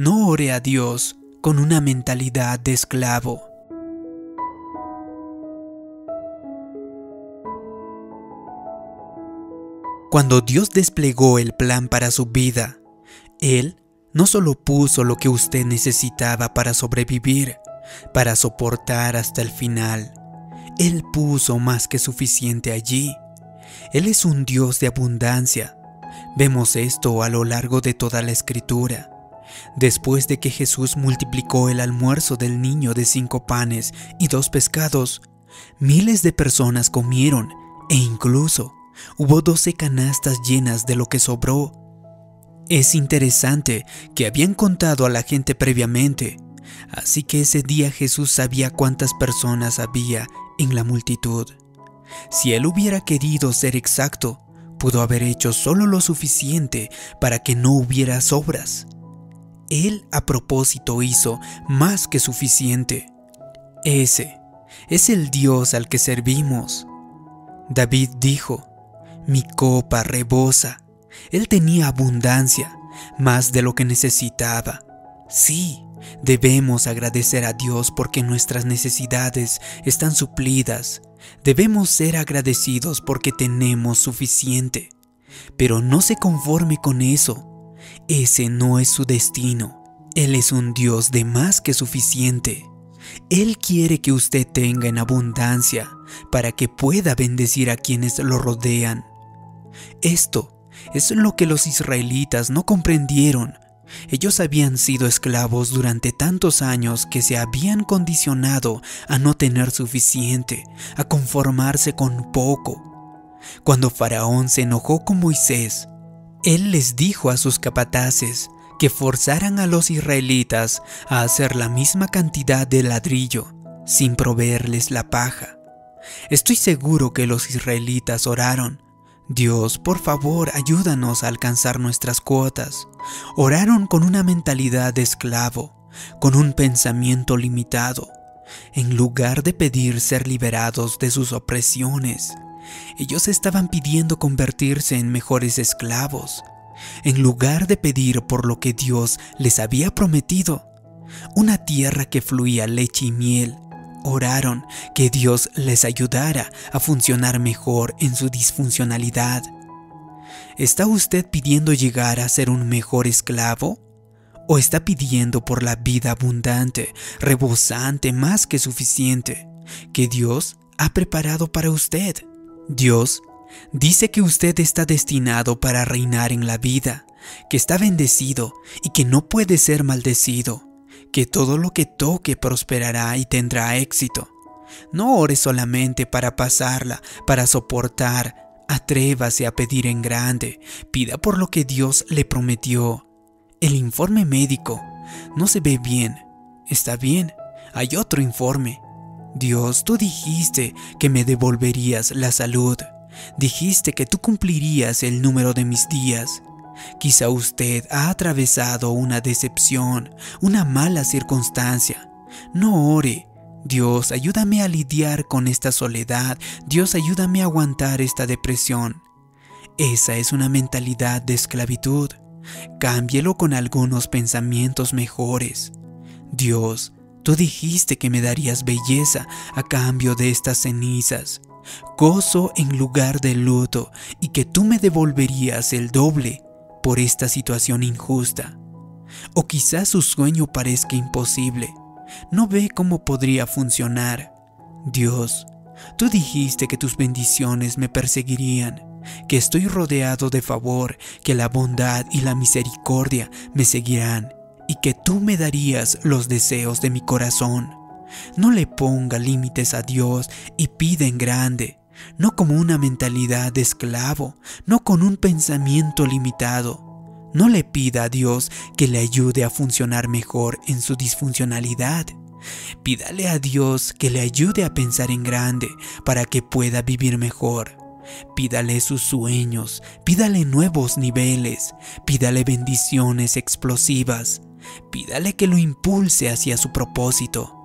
No ore a Dios con una mentalidad de esclavo. Cuando Dios desplegó el plan para su vida, Él no solo puso lo que usted necesitaba para sobrevivir, para soportar hasta el final, Él puso más que suficiente allí. Él es un Dios de abundancia. Vemos esto a lo largo de toda la escritura. Después de que Jesús multiplicó el almuerzo del niño de cinco panes y dos pescados, miles de personas comieron e incluso hubo doce canastas llenas de lo que sobró. Es interesante que habían contado a la gente previamente, así que ese día Jesús sabía cuántas personas había en la multitud. Si él hubiera querido ser exacto, pudo haber hecho solo lo suficiente para que no hubiera sobras. Él a propósito hizo más que suficiente. Ese es el Dios al que servimos. David dijo, mi copa rebosa. Él tenía abundancia, más de lo que necesitaba. Sí, debemos agradecer a Dios porque nuestras necesidades están suplidas. Debemos ser agradecidos porque tenemos suficiente. Pero no se conforme con eso. Ese no es su destino. Él es un Dios de más que suficiente. Él quiere que usted tenga en abundancia para que pueda bendecir a quienes lo rodean. Esto es lo que los israelitas no comprendieron. Ellos habían sido esclavos durante tantos años que se habían condicionado a no tener suficiente, a conformarse con poco. Cuando Faraón se enojó con Moisés, él les dijo a sus capataces que forzaran a los israelitas a hacer la misma cantidad de ladrillo, sin proveerles la paja. Estoy seguro que los israelitas oraron, Dios, por favor, ayúdanos a alcanzar nuestras cuotas. Oraron con una mentalidad de esclavo, con un pensamiento limitado, en lugar de pedir ser liberados de sus opresiones. Ellos estaban pidiendo convertirse en mejores esclavos, en lugar de pedir por lo que Dios les había prometido, una tierra que fluía leche y miel. Oraron que Dios les ayudara a funcionar mejor en su disfuncionalidad. ¿Está usted pidiendo llegar a ser un mejor esclavo? ¿O está pidiendo por la vida abundante, rebosante, más que suficiente, que Dios ha preparado para usted? Dios dice que usted está destinado para reinar en la vida, que está bendecido y que no puede ser maldecido, que todo lo que toque prosperará y tendrá éxito. No ore solamente para pasarla, para soportar, atrévase a pedir en grande, pida por lo que Dios le prometió. El informe médico no se ve bien, está bien, hay otro informe. Dios, tú dijiste que me devolverías la salud. Dijiste que tú cumplirías el número de mis días. Quizá usted ha atravesado una decepción, una mala circunstancia. No ore. Dios, ayúdame a lidiar con esta soledad. Dios, ayúdame a aguantar esta depresión. Esa es una mentalidad de esclavitud. Cámbielo con algunos pensamientos mejores. Dios, Tú dijiste que me darías belleza a cambio de estas cenizas, gozo en lugar de luto y que tú me devolverías el doble por esta situación injusta. O quizás su sueño parezca imposible. No ve cómo podría funcionar. Dios, tú dijiste que tus bendiciones me perseguirían, que estoy rodeado de favor, que la bondad y la misericordia me seguirán y que tú me darías los deseos de mi corazón. No le ponga límites a Dios y pide en grande, no como una mentalidad de esclavo, no con un pensamiento limitado. No le pida a Dios que le ayude a funcionar mejor en su disfuncionalidad. Pídale a Dios que le ayude a pensar en grande para que pueda vivir mejor. Pídale sus sueños, pídale nuevos niveles, pídale bendiciones explosivas. Pídale que lo impulse hacia su propósito.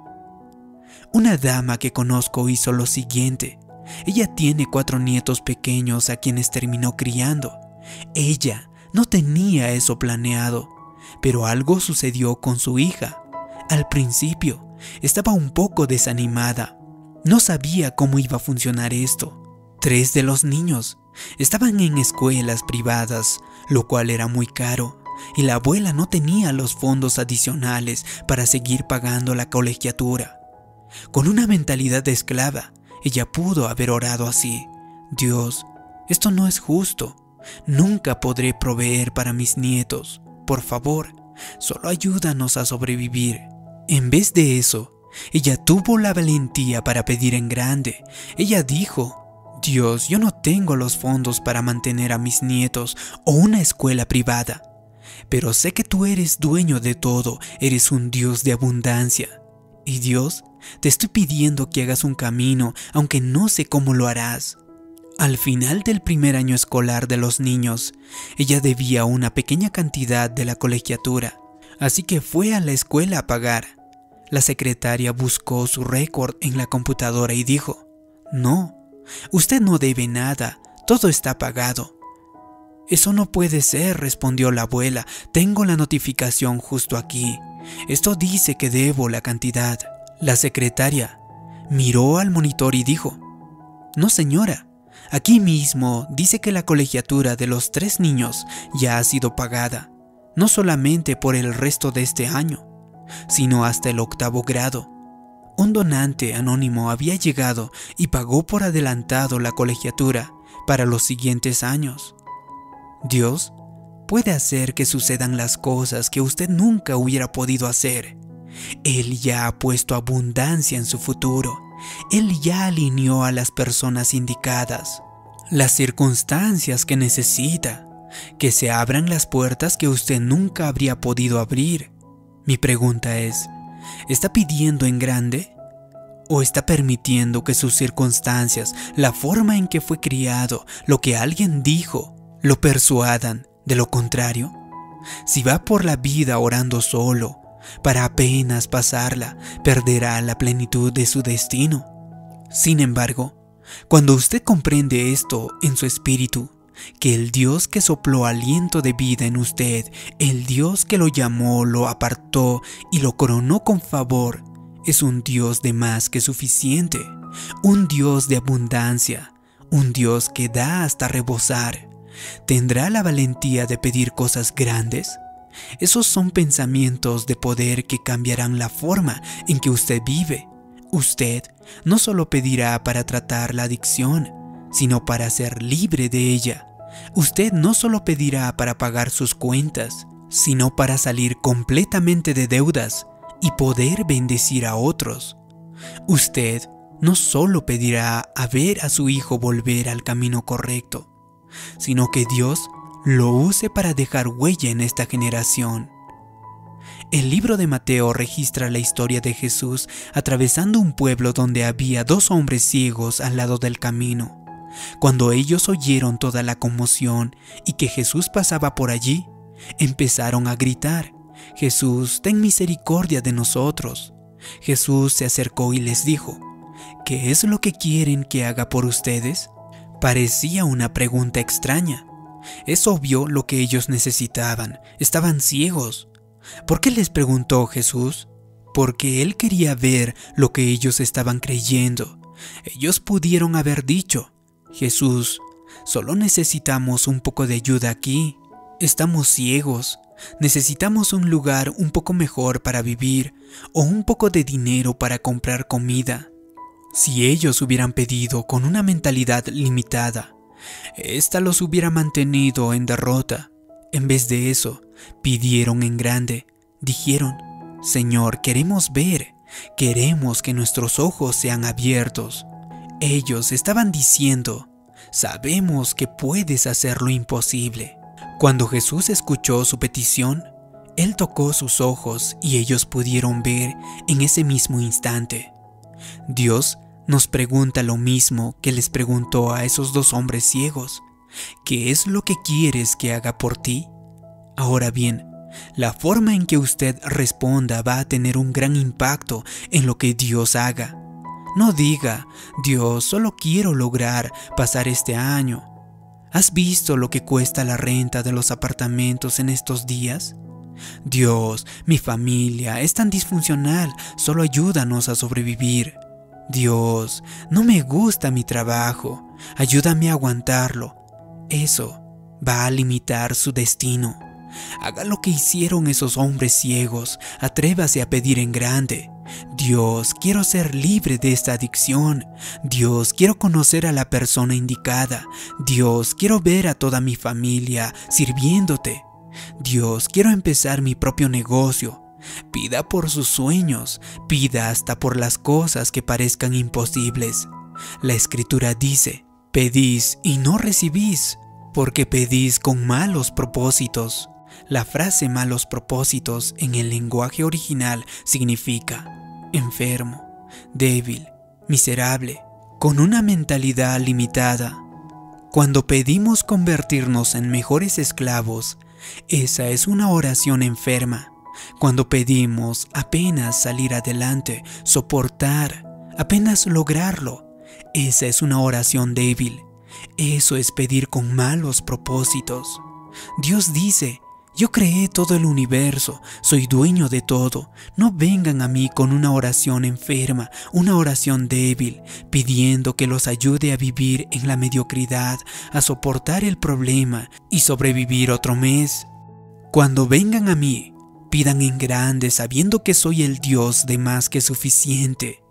Una dama que conozco hizo lo siguiente. Ella tiene cuatro nietos pequeños a quienes terminó criando. Ella no tenía eso planeado, pero algo sucedió con su hija. Al principio, estaba un poco desanimada. No sabía cómo iba a funcionar esto. Tres de los niños estaban en escuelas privadas, lo cual era muy caro, y la abuela no tenía los fondos adicionales para seguir pagando la colegiatura. Con una mentalidad de esclava, ella pudo haber orado así. Dios, esto no es justo. Nunca podré proveer para mis nietos. Por favor, solo ayúdanos a sobrevivir. En vez de eso, ella tuvo la valentía para pedir en grande. Ella dijo, Dios, yo no tengo los fondos para mantener a mis nietos o una escuela privada, pero sé que tú eres dueño de todo, eres un Dios de abundancia. Y Dios, te estoy pidiendo que hagas un camino, aunque no sé cómo lo harás. Al final del primer año escolar de los niños, ella debía una pequeña cantidad de la colegiatura, así que fue a la escuela a pagar. La secretaria buscó su récord en la computadora y dijo, No, usted no debe nada, todo está pagado. Eso no puede ser, respondió la abuela, tengo la notificación justo aquí. Esto dice que debo la cantidad. La secretaria miró al monitor y dijo, No señora, aquí mismo dice que la colegiatura de los tres niños ya ha sido pagada, no solamente por el resto de este año, sino hasta el octavo grado. Un donante anónimo había llegado y pagó por adelantado la colegiatura para los siguientes años. Dios puede hacer que sucedan las cosas que usted nunca hubiera podido hacer. Él ya ha puesto abundancia en su futuro. Él ya alineó a las personas indicadas, las circunstancias que necesita, que se abran las puertas que usted nunca habría podido abrir. Mi pregunta es, ¿está pidiendo en grande? ¿O está permitiendo que sus circunstancias, la forma en que fue criado, lo que alguien dijo, lo persuadan de lo contrario? Si va por la vida orando solo, para apenas pasarla, perderá la plenitud de su destino. Sin embargo, cuando usted comprende esto en su espíritu, que el Dios que sopló aliento de vida en usted, el Dios que lo llamó, lo apartó y lo coronó con favor, es un Dios de más que suficiente, un Dios de abundancia, un Dios que da hasta rebosar. ¿Tendrá la valentía de pedir cosas grandes? Esos son pensamientos de poder que cambiarán la forma en que usted vive. Usted no solo pedirá para tratar la adicción, sino para ser libre de ella. Usted no solo pedirá para pagar sus cuentas, sino para salir completamente de deudas y poder bendecir a otros. Usted no solo pedirá a ver a su hijo volver al camino correcto, sino que Dios lo use para dejar huella en esta generación. El libro de Mateo registra la historia de Jesús atravesando un pueblo donde había dos hombres ciegos al lado del camino. Cuando ellos oyeron toda la conmoción y que Jesús pasaba por allí, empezaron a gritar, Jesús, ten misericordia de nosotros. Jesús se acercó y les dijo, ¿qué es lo que quieren que haga por ustedes? Parecía una pregunta extraña, es obvio lo que ellos necesitaban. Estaban ciegos. ¿Por qué les preguntó Jesús? Porque él quería ver lo que ellos estaban creyendo. Ellos pudieron haber dicho, Jesús, solo necesitamos un poco de ayuda aquí. Estamos ciegos. Necesitamos un lugar un poco mejor para vivir o un poco de dinero para comprar comida. Si ellos hubieran pedido con una mentalidad limitada, esta los hubiera mantenido en derrota. En vez de eso, pidieron en grande. Dijeron, Señor, queremos ver, queremos que nuestros ojos sean abiertos. Ellos estaban diciendo, sabemos que puedes hacer lo imposible. Cuando Jesús escuchó su petición, Él tocó sus ojos y ellos pudieron ver en ese mismo instante. Dios nos pregunta lo mismo que les preguntó a esos dos hombres ciegos. ¿Qué es lo que quieres que haga por ti? Ahora bien, la forma en que usted responda va a tener un gran impacto en lo que Dios haga. No diga, Dios, solo quiero lograr pasar este año. ¿Has visto lo que cuesta la renta de los apartamentos en estos días? Dios, mi familia es tan disfuncional, solo ayúdanos a sobrevivir. Dios, no me gusta mi trabajo, ayúdame a aguantarlo. Eso va a limitar su destino. Haga lo que hicieron esos hombres ciegos, atrévase a pedir en grande. Dios, quiero ser libre de esta adicción. Dios, quiero conocer a la persona indicada. Dios, quiero ver a toda mi familia sirviéndote. Dios, quiero empezar mi propio negocio. Pida por sus sueños, pida hasta por las cosas que parezcan imposibles. La escritura dice, pedís y no recibís, porque pedís con malos propósitos. La frase malos propósitos en el lenguaje original significa enfermo, débil, miserable, con una mentalidad limitada. Cuando pedimos convertirnos en mejores esclavos, esa es una oración enferma. Cuando pedimos apenas salir adelante, soportar, apenas lograrlo, esa es una oración débil. Eso es pedir con malos propósitos. Dios dice, yo creé todo el universo, soy dueño de todo. No vengan a mí con una oración enferma, una oración débil, pidiendo que los ayude a vivir en la mediocridad, a soportar el problema y sobrevivir otro mes. Cuando vengan a mí, pidan en grande sabiendo que soy el Dios de más que suficiente.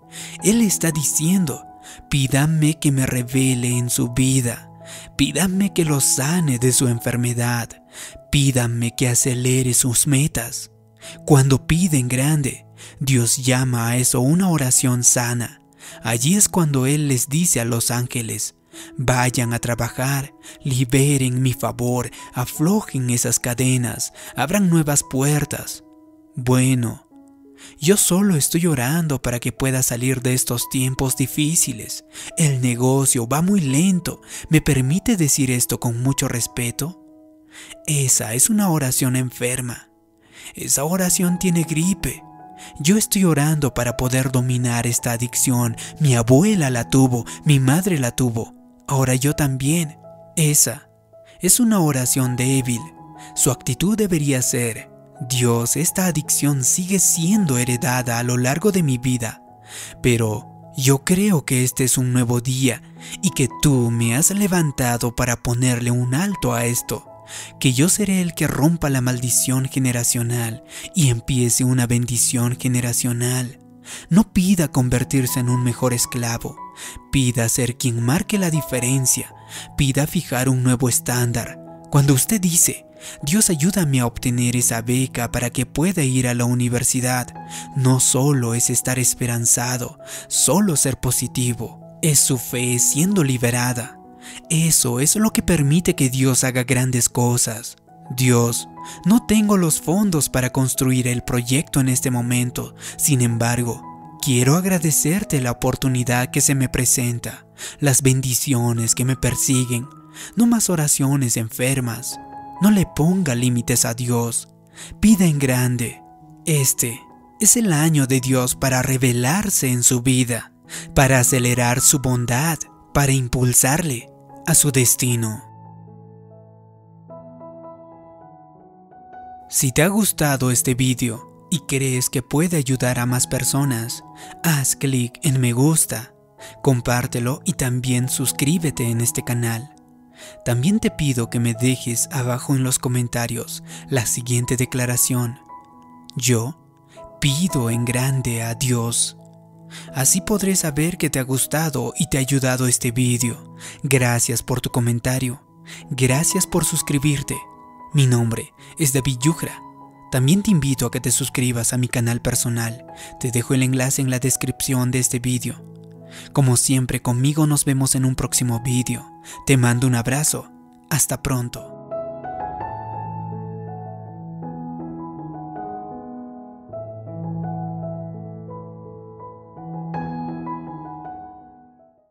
Él está diciendo, pídanme que me revele en su vida. Pídanme que lo sane de su enfermedad. Pídanme que acelere sus metas. Cuando piden grande, Dios llama a eso una oración sana. Allí es cuando Él les dice a los ángeles, vayan a trabajar, liberen mi favor, aflojen esas cadenas, abran nuevas puertas. Bueno, yo solo estoy orando para que pueda salir de estos tiempos difíciles. El negocio va muy lento. ¿Me permite decir esto con mucho respeto? Esa es una oración enferma. Esa oración tiene gripe. Yo estoy orando para poder dominar esta adicción. Mi abuela la tuvo, mi madre la tuvo. Ahora yo también. Esa es una oración débil. Su actitud debería ser, Dios, esta adicción sigue siendo heredada a lo largo de mi vida, pero yo creo que este es un nuevo día y que tú me has levantado para ponerle un alto a esto, que yo seré el que rompa la maldición generacional y empiece una bendición generacional. No pida convertirse en un mejor esclavo, pida ser quien marque la diferencia, pida fijar un nuevo estándar. Cuando usted dice, Dios ayúdame a obtener esa beca para que pueda ir a la universidad. No solo es estar esperanzado, solo ser positivo, es su fe siendo liberada. Eso es lo que permite que Dios haga grandes cosas. Dios, no tengo los fondos para construir el proyecto en este momento, sin embargo, quiero agradecerte la oportunidad que se me presenta, las bendiciones que me persiguen, no más oraciones enfermas, no le ponga límites a Dios. Pida en grande. Este es el año de Dios para revelarse en su vida, para acelerar su bondad, para impulsarle a su destino. Si te ha gustado este vídeo y crees que puede ayudar a más personas, haz clic en me gusta, compártelo y también suscríbete en este canal. También te pido que me dejes abajo en los comentarios la siguiente declaración. Yo pido en grande a Dios. Así podré saber que te ha gustado y te ha ayudado este vídeo. Gracias por tu comentario. Gracias por suscribirte. Mi nombre es David Yugra. También te invito a que te suscribas a mi canal personal. Te dejo el enlace en la descripción de este vídeo. Como siempre conmigo nos vemos en un próximo vídeo. Te mando un abrazo. Hasta pronto.